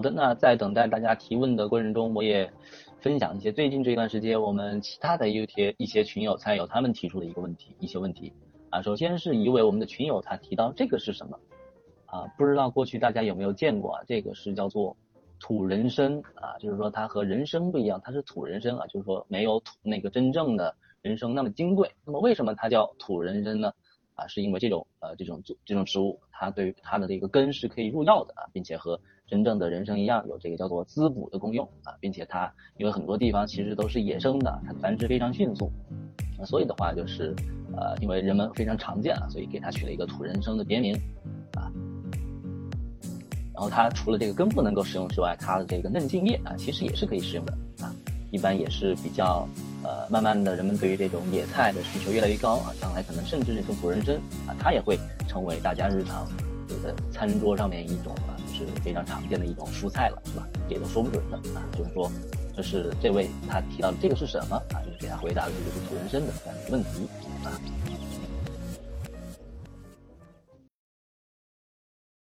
好的，那在等待大家提问的过程中，我也分享一些最近这段时间我们其他的 U T 一些群友参友他们提出的一个问题，一些问题啊。首先是一位我们的群友他提到这个是什么啊？不知道过去大家有没有见过啊？这个是叫做土人参啊，就是说它和人参不一样，它是土人参啊，就是说没有土那个真正的人参那么金贵。那么为什么它叫土人参呢？啊，是因为这种呃这种这种植物，它对它的这个根是可以入药的啊，并且和真正的人参一样，有这个叫做滋补的功用啊，并且它因为很多地方其实都是野生的，它繁殖非常迅速，所以的话就是呃因为人们非常常见啊，所以给它取了一个土人参的别名啊。然后它除了这个根部能够使用之外，它的这个嫩茎叶啊，其实也是可以使用的啊，一般也是比较。呃，慢慢的人们对于这种野菜的需求越来越高啊，将来可能甚至这种土人参啊，它也会成为大家日常这个餐桌上面一种啊，就是非常常见的一种蔬菜了，是吧？这都说不准的啊，就是说，这是这位他提到的这个是什么啊？就是给他回答的这个是土人参的这样一个问题啊。